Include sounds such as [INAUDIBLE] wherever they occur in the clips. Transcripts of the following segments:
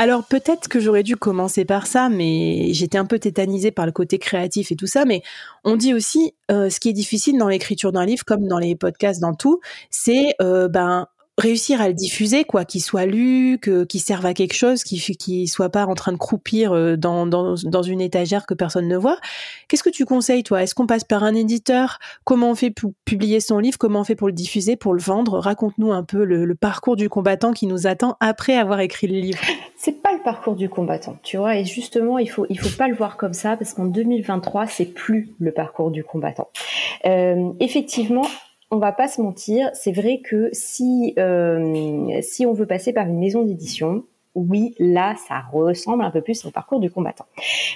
Alors peut-être que j'aurais dû commencer par ça, mais j'étais un peu tétanisée par le côté créatif et tout ça. Mais on dit aussi, euh, ce qui est difficile dans l'écriture d'un livre, comme dans les podcasts, dans tout, c'est euh, ben réussir à le diffuser, quoi, qu'il soit lu, que qu'il serve à quelque chose, qu'il qui soit pas en train de croupir euh, dans, dans, dans une étagère que personne ne voit. Qu'est-ce que tu conseilles, toi? Est-ce qu'on passe par un éditeur? Comment on fait pour publier son livre? Comment on fait pour le diffuser, pour le vendre? Raconte-nous un peu le, parcours du combattant qui nous attend après avoir écrit le livre. C'est pas le parcours du combattant, tu vois. Et justement, il faut il faut pas le voir comme ça parce qu'en 2023, c'est plus le parcours du combattant. Euh, effectivement, on va pas se mentir, c'est vrai que si euh, si on veut passer par une maison d'édition, oui, là, ça ressemble un peu plus au parcours du combattant.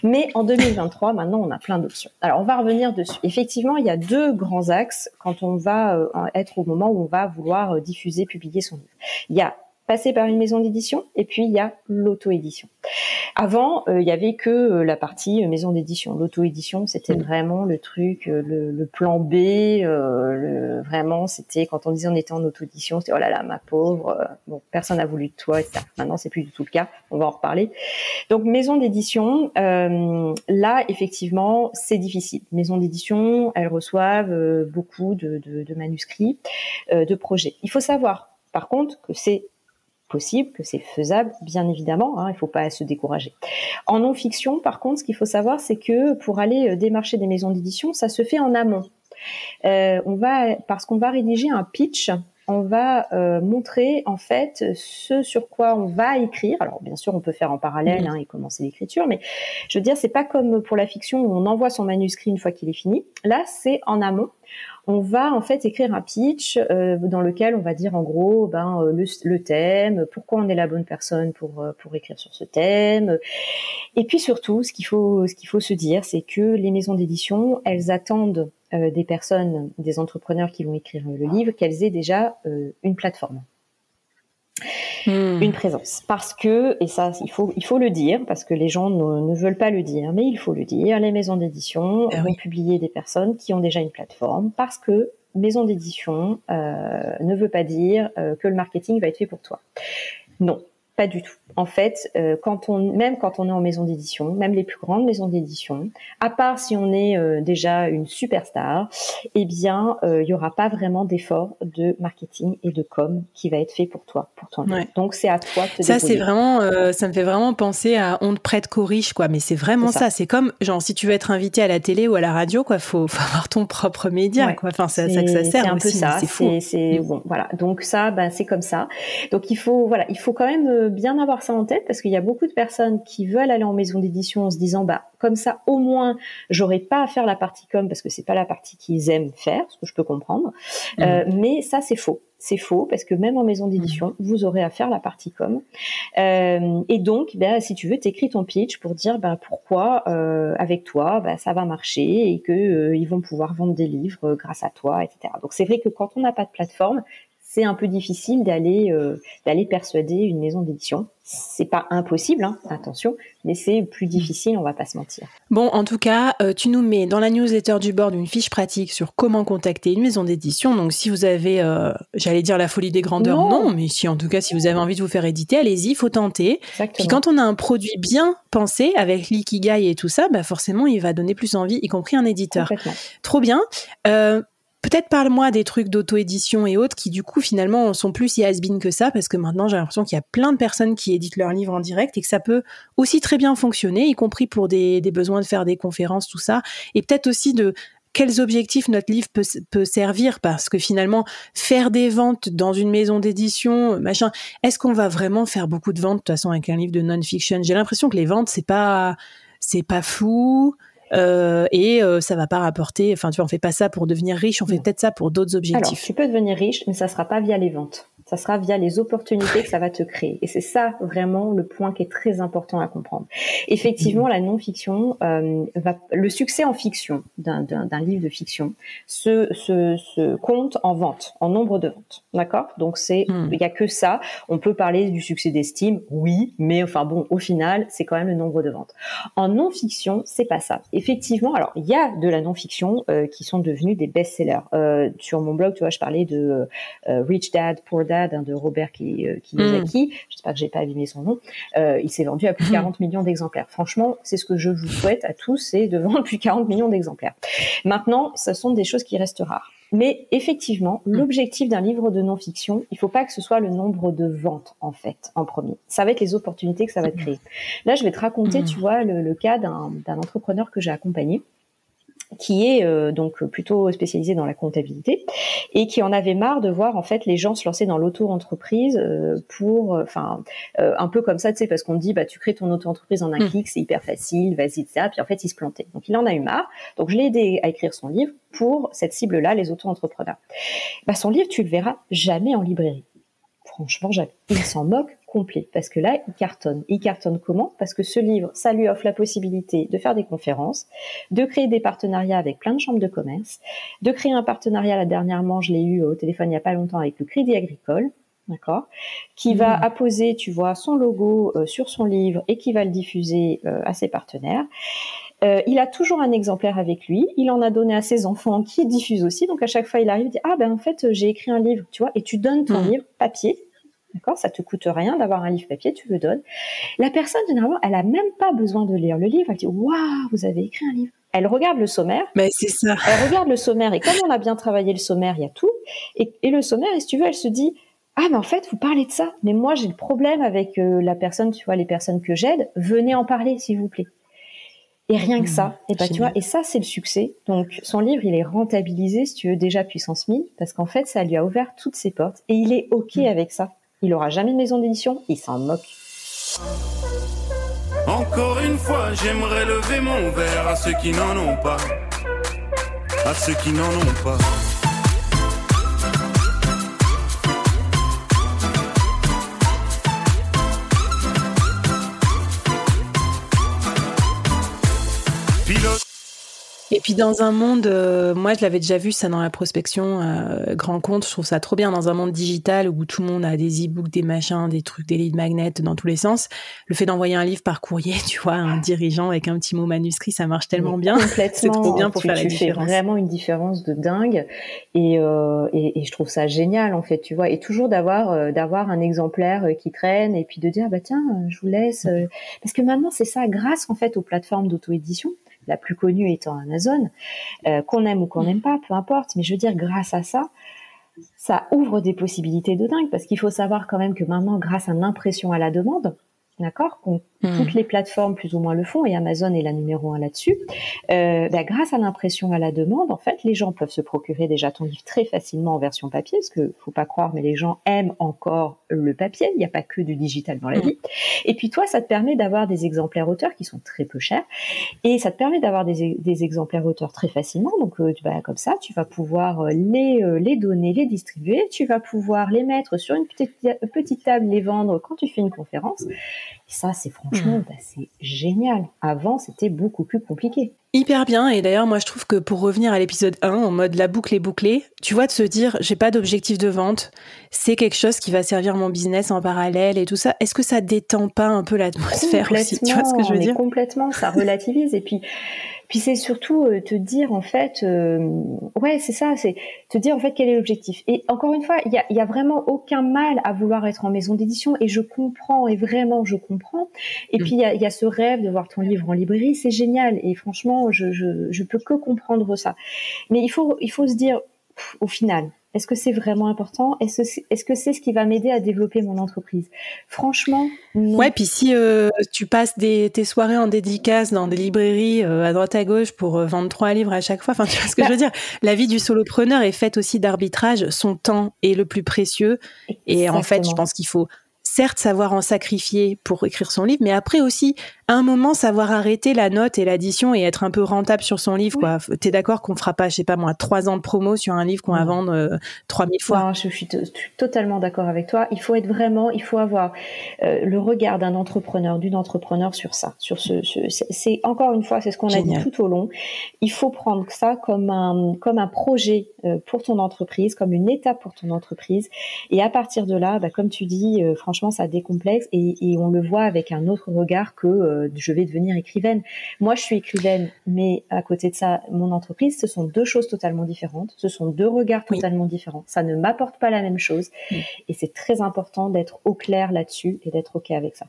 Mais en 2023, maintenant, on a plein d'options. Alors, on va revenir dessus. Effectivement, il y a deux grands axes quand on va euh, être au moment où on va vouloir euh, diffuser, publier son livre. Passer par une maison d'édition et puis il y a l'auto-édition. Avant, euh, il y avait que euh, la partie euh, maison d'édition. L'auto-édition, c'était mm. vraiment le truc, le, plan B. vraiment, c'était quand on disait on était en auto-édition, c'était oh là là, ma pauvre. bon, personne n'a voulu de toi, etc. Maintenant, c'est plus du tout le cas. On va en reparler. Donc, maison d'édition, là, effectivement, c'est difficile. Maison d'édition, elles reçoivent beaucoup de, de manuscrits, de projets. Il faut savoir, par contre, que c'est possible, que c'est faisable, bien évidemment. Hein, il ne faut pas se décourager. En non-fiction, par contre, ce qu'il faut savoir, c'est que pour aller euh, démarcher des maisons d'édition, ça se fait en amont. Euh, on va parce qu'on va rédiger un pitch on va euh, montrer en fait ce sur quoi on va écrire. Alors bien sûr, on peut faire en parallèle hein, et commencer l'écriture, mais je veux dire, c'est pas comme pour la fiction où on envoie son manuscrit une fois qu'il est fini. Là, c'est en amont on va en fait écrire un pitch euh, dans lequel on va dire en gros ben euh, le, thème, pourquoi on est la bonne personne pour euh, pour écrire sur ce thème, et puis surtout ce qu'il faut ce qu'il faut se dire, c'est que les maisons d'édition elles attendent des personnes, des entrepreneurs qui vont écrire le livre, qu'elles aient déjà une plateforme. Hmm. une présence. Parce que, et ça, il faut, il faut le dire, parce que les gens ne, veulent pas le dire, mais il faut le dire, les maisons d'édition eh vont publier des personnes qui ont déjà une plateforme, parce que maison d'édition euh, ne veut pas dire euh, que le marketing va être fait pour toi. Non, pas du tout. En fait, euh, quand on, même quand on est en maison d'édition, même les plus grandes maisons d'édition, à part si on est euh, déjà une superstar, eh bien, euh, il y aura pas vraiment d'effort de marketing et de com qui va être fait pour toi, pour ton Donc c'est à toi de te Ça c'est vraiment, ça me fait vraiment penser à on te prête qu'aux riches, quoi. Mais c'est vraiment ça. C'est comme genre si tu veux être invité à la télé ou à la radio, quoi, faut, faut avoir ton propre média, quoi. Enfin, c'est ça que ça sert. C'est un peu ça. C'est mm. bon, voilà. Donc ça, ben c'est comme ça. Donc il faut, voilà, il faut quand même bien avoir ça en tête parce qu'il y a beaucoup de personnes qui veulent aller en maison d'édition en se disant bah comme ça au moins j'aurai pas à faire la partie com parce que c'est pas la partie qu'ils aiment faire, ce que je peux comprendre. Mmh. Euh, mais ça c'est faux. C'est faux parce que même en maison d'édition, mmh. vous aurez à faire la partie com. Euh, et donc, ben, si tu veux, t'écris ton pitch pour dire ben, pourquoi euh, avec toi, ben, ça va marcher et que ils vont pouvoir vendre des livres grâce à toi, etc. Donc c'est vrai que quand on n'a pas de plateforme, c'est un peu difficile d'aller euh, d'aller persuader une maison d'édition. C'est pas impossible, hein, attention, mais c'est plus difficile, on va pas se mentir. Bon, en tout cas, euh, tu nous mets dans la newsletter du board une fiche pratique sur comment contacter une maison d'édition. Donc, si vous avez, euh, j'allais dire la folie des grandeurs, non. mais si en tout cas, si vous avez envie de vous faire éditer, allez-y, faut tenter. Puis quand on a un produit bien pensé avec l'ikigai et tout ça, bah forcément, il va donner plus envie, y compris un éditeur. Trop bien. Peut-être parle-moi des trucs d'auto-édition et autres qui du coup finalement sont plus si que ça parce que maintenant j'ai l'impression qu'il y a plein de personnes qui éditent leurs livres en direct et que ça peut aussi très bien fonctionner, y compris pour des, besoins de faire des conférences, tout ça. Et peut-être aussi de quels objectifs notre livre peut, servir parce que finalement faire des ventes dans une maison d'édition machin est-ce qu'on va vraiment faire beaucoup de ventes de toute façon avec un livre de non-fiction? J'ai l'impression que les ventes c'est pas c'est pas fou euh, et euh, ça va pas rapporter. Enfin, tu vois, on fait pas ça pour devenir riche, on fait peut-être ça pour d'autres objectifs. Alors, tu peux devenir riche, mais ça sera pas via les ventes ça sera via les opportunités que ça va te créer. Et c'est ça vraiment le point qui est très important à comprendre. Effectivement, la non-fiction, euh, va, le succès en fiction d'un livre de fiction se, se, se, compte en vente, en nombre de ventes. D'accord? Donc c'est, hmm. il y a que ça. On peut parler du succès d'estime, oui, mais enfin bon, au final, c'est quand même le nombre de ventes. En non-fiction, c'est pas ça. Effectivement, alors il y a de la non-fiction euh, qui sont devenus des best-sellers. Euh, sur mon blog, tu vois, je parlais de Rich Dad, Poor Dad de Robert euh, Kiyosaki, mm. j'espère que j'ai pas abîmé son nom, euh, il s'est vendu à plus de 40 mm. millions d'exemplaires. Franchement, c'est ce que je vous souhaite à tous, c'est de [LAUGHS] vendre plus de 40 millions d'exemplaires. Maintenant, ce sont des choses qui restent rares. Mais effectivement, mm. l'objectif d'un livre de non-fiction, il faut pas que ce soit le nombre de ventes, en fait, en premier. Ça va être les opportunités que ça va te créer. Là, je vais te raconter, tu vois, le cas d'un entrepreneur que j'ai accompagné qui est euh, donc plutôt spécialisé dans la comptabilité et qui en avait marre de voir en fait les gens se lancer dans l'auto-entreprise euh, pour euh, enfin un peu comme ça tu sais parce qu'on dit bah tu crées ton auto-entreprise en un hmm. clic c'est hyper facile vas-y ça puis en fait il se plantait. Donc il en a eu marre. Donc je l'ai aidé à écrire son livre pour cette cible là les auto-entrepreneurs. Bah son livre tu le verras jamais en librairie franchement il s'en moque complet parce que là, il cartonne. Il cartonne comment? Parce que ce livre, ça lui offre la possibilité de faire des conférences, de créer des partenariats avec plein de chambres de commerce, de créer un partenariat, là dernièrement, je l'ai eu au téléphone il n'y a pas longtemps avec le Crédit Agricole, d'accord, qui va mmh. apposer, tu vois, son logo euh, sur son livre et qui va le diffuser euh, à ses partenaires. Euh, il a toujours un exemplaire avec lui. Il en a donné à ses enfants qui diffusent aussi. Donc à chaque fois, il arrive, il dit ah ben en fait j'ai écrit un livre, tu vois, et tu donnes ton mmh. livre papier D'accord? Ça te coûte rien d'avoir un livre papier, tu le donnes. La personne, généralement, elle a même pas besoin de lire le livre. Elle dit Waouh, vous avez écrit un livre. Elle regarde le sommaire. Mais c'est ça. Elle regarde le sommaire et comme on a bien travaillé le sommaire, il y a tout. Et, le sommaire, et si tu veux, elle se dit ah mais en fait vous parlez de ça, mais moi j'ai le problème avec euh, la personne, tu vois les personnes que j'aide, venez en parler s'il vous plaît. Et rien que ça, et bah tu vois, et ça c'est le succès. Donc son livre il est rentabilisé si tu veux déjà puissance 1000 parce qu'en fait ça lui a ouvert toutes ses portes et il est ok mm. avec ça. Il aura jamais de maison d'édition, il s'en moque. Encore une fois, j'aimerais lever mon verre à ceux qui n'en ont pas. À ceux qui n'en ont pas. Et puis dans un monde, euh, moi je l'avais déjà vu ça dans la prospection, euh, grand compte, je trouve ça trop bien dans un monde digital où tout le monde a des e-books, des machins, des trucs, des lead magnets dans tous les sens. Le fait d'envoyer un livre par courrier, [LAUGHS] tu vois, un dirigeant avec un petit mot manuscrit, ça marche tellement bien. [LAUGHS] C'est trop bien pour faire la différence. fais vraiment une différence de dingue et, euh, et, et, je trouve ça génial en fait, tu vois. Et toujours d'avoir euh, d'avoir un exemplaire qui traîne et puis de dire bah tiens, je vous laisse parce que maintenant c'est ça grâce en fait aux plateformes d'auto-édition la plus connue étant Amazon, euh, qu'on aime ou qu'on n'aime pas, peu importe. Mais je veux dire, grâce à ça, ça ouvre des possibilités de dingue parce qu'il faut savoir quand même que maintenant, grâce à l'impression à la demande, d'accord Hmm. Toutes les plateformes plus ou moins le font et Amazon est la numéro un là-dessus. Euh, bah, grâce à l'impression à la demande, en fait, les gens peuvent se procurer déjà ton livre très facilement en version papier, parce que faut pas croire, mais les gens aiment encore le papier. Il n'y a pas que du digital dans la hmm. vie. Et puis toi, ça te permet d'avoir des exemplaires auteurs qui sont très peu chers, et ça te permet d'avoir des, des, exemplaires auteurs très facilement. Donc, euh, bah, comme ça, tu vas pouvoir euh, les euh, les donner, les distribuer. Tu vas pouvoir les mettre sur une petite petite table, les vendre quand tu fais une conférence. Et ça, c'est franchement bah, c'est génial. Avant, c'était beaucoup plus compliqué. Hyper bien. Et d'ailleurs, moi, je trouve que pour revenir à l'épisode 1, en mode la boucle est bouclée, tu vois, de se dire, j'ai pas d'objectif de vente, c'est quelque chose qui va servir mon business en parallèle et tout ça. Est-ce que ça détend pas un peu l'atmosphère aussi? Tu vois ce que je veux dire? Complètement, ça relativise. et puis, puis c'est surtout euh, te dire en fait, euh, ouais, c'est ça, c'est te dire en fait quel est l'objectif. Et encore une fois, il y a, y a, vraiment aucun mal à vouloir être en maison d'édition et je comprends et vraiment je comprends. Et mm. puis il y a, y a, ce rêve de voir ton livre en librairie, c'est génial et franchement, je, je, je peux que comprendre ça. Mais il faut il faut se dire au final, est-ce que c'est vraiment important? Est-ce est-ce que c'est ce qui va m'aider à développer mon entreprise? Franchement, non. Ouais, puis si euh, tu passes des, tes soirées en dédicace dans des librairies euh, à droite à gauche pour euh, vendre trois livres à chaque fois, enfin tu vois ce que je veux dire? La vie du solopreneur est faite aussi d'arbitrage. Son temps est le plus précieux. Et en fait, je pense qu'il faut certes savoir en sacrifier pour écrire son livre, mais après aussi un moment savoir arrêter la note et l'addition et être un peu rentable sur son livre. quoi. T'es d'accord qu'on fera pas, je sais pas moi, trois ans de promo sur un livre qu'on va vendre euh, 3000 fois? Non, je, suis totalement d'accord avec toi. Il faut être vraiment, il faut avoir euh, le regard d'un entrepreneur, d'une entrepreneur sur ça. Sur ce, c'est encore une fois, c'est ce qu'on a dit tout au long. Il faut prendre ça comme un comme un projet euh, pour ton entreprise, comme une étape pour ton entreprise. Et à partir de là, bah, comme tu dis, euh, franchement, ça décomplexe et, et, on le voit avec un autre regard que je vais devenir écrivaine. Moi, je suis écrivaine, mais à côté de ça, mon entreprise, ce sont deux choses totalement différentes. Ce sont deux regards totalement différents. Ça ne m'apporte pas la même chose. Et c'est très important d'être au clair là-dessus et d'être OK avec ça.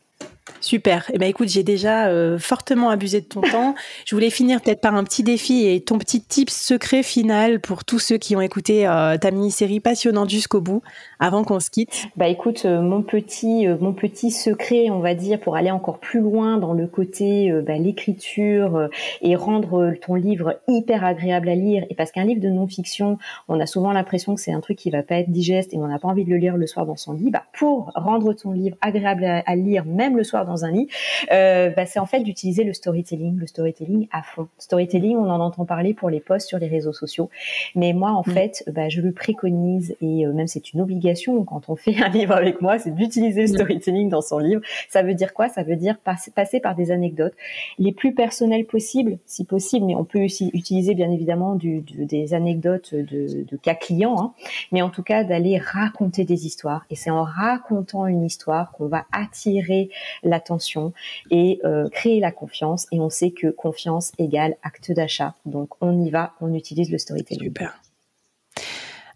Super. Eh ben écoute, j'ai déjà euh, fortement abusé de ton [LAUGHS] temps. Je voulais finir peut-être par un petit défi et ton petit tip secret final pour tous ceux qui ont écouté euh, ta mini-série passionnante jusqu'au bout avant qu'on se quitte. Bah écoute, euh, mon petit mon petit secret, on va dire pour aller encore plus loin dans le côté bah, l'écriture et rendre ton livre hyper agréable à lire et parce qu'un livre de non-fiction, on a souvent l'impression que c'est un truc qui va pas être digeste et on n'a pas envie de le lire le soir dans son lit. Bah pour rendre ton livre agréable à, à lire même le soir dans un lit, euh, bah, c'est en fait d'utiliser le storytelling, le storytelling à fond. Storytelling, on en entend parler pour les posts sur les réseaux sociaux, mais moi en mm. fait, bah, je le préconise et euh, même c'est une obligation quand on fait [LAUGHS] un livre avec moi, c'est d'utiliser le mm. storytelling dans son livre. Ça veut dire quoi? Ça veut dire passer par des anecdotes les plus personnelles possibles, si possible, mais on peut aussi utiliser bien évidemment du, des anecdotes de, de cas clients, hein. mais en tout cas d'aller raconter des histoires. Et c'est en racontant une histoire qu'on va attirer l'attention et euh, créer la confiance. Et on sait que confiance égale acte d'achat. Donc on y va, on utilise le storytelling. Super.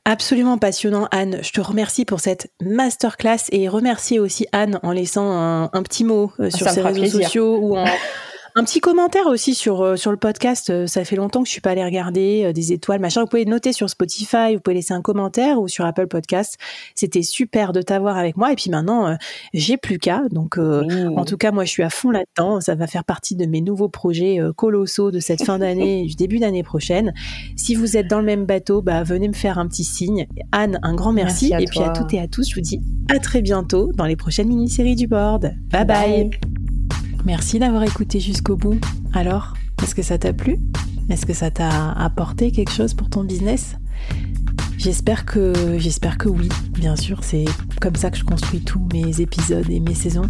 Absolument passionnant, Anne. Je te remercie pour cette masterclass et remercier aussi Anne en laissant un, petit mot euh, sur ses réseaux sociaux ou en, [LAUGHS] Un petit commentaire aussi sur, euh, sur le podcast. Euh, ça fait longtemps que je suis pas allée regarder euh, des étoiles, machin. Vous pouvez noter sur Spotify, vous pouvez laisser un commentaire ou sur Apple Podcast. C'était super de t'avoir avec moi. Et puis maintenant, j'ai plus qu'à. Donc, en tout cas, moi, je suis à fond là-dedans. Ça va faire partie de mes nouveaux projets colossaux de cette fin d'année, [LAUGHS] du début d'année prochaine. Si vous êtes dans le même bateau, bah, venez me faire un petit signe. Anne, un grand merci. et puis à toutes et à tous, je vous dis à très bientôt dans les prochaines mini-séries du board. bye. bye. Merci d'avoir écouté jusqu'au bout. Alors, est-ce que ça t'a plu? Est-ce que ça t'a apporté quelque chose pour ton business? J'espère que j'espère que oui. Bien sûr, c'est comme ça que je construis tous mes épisodes et mes saisons.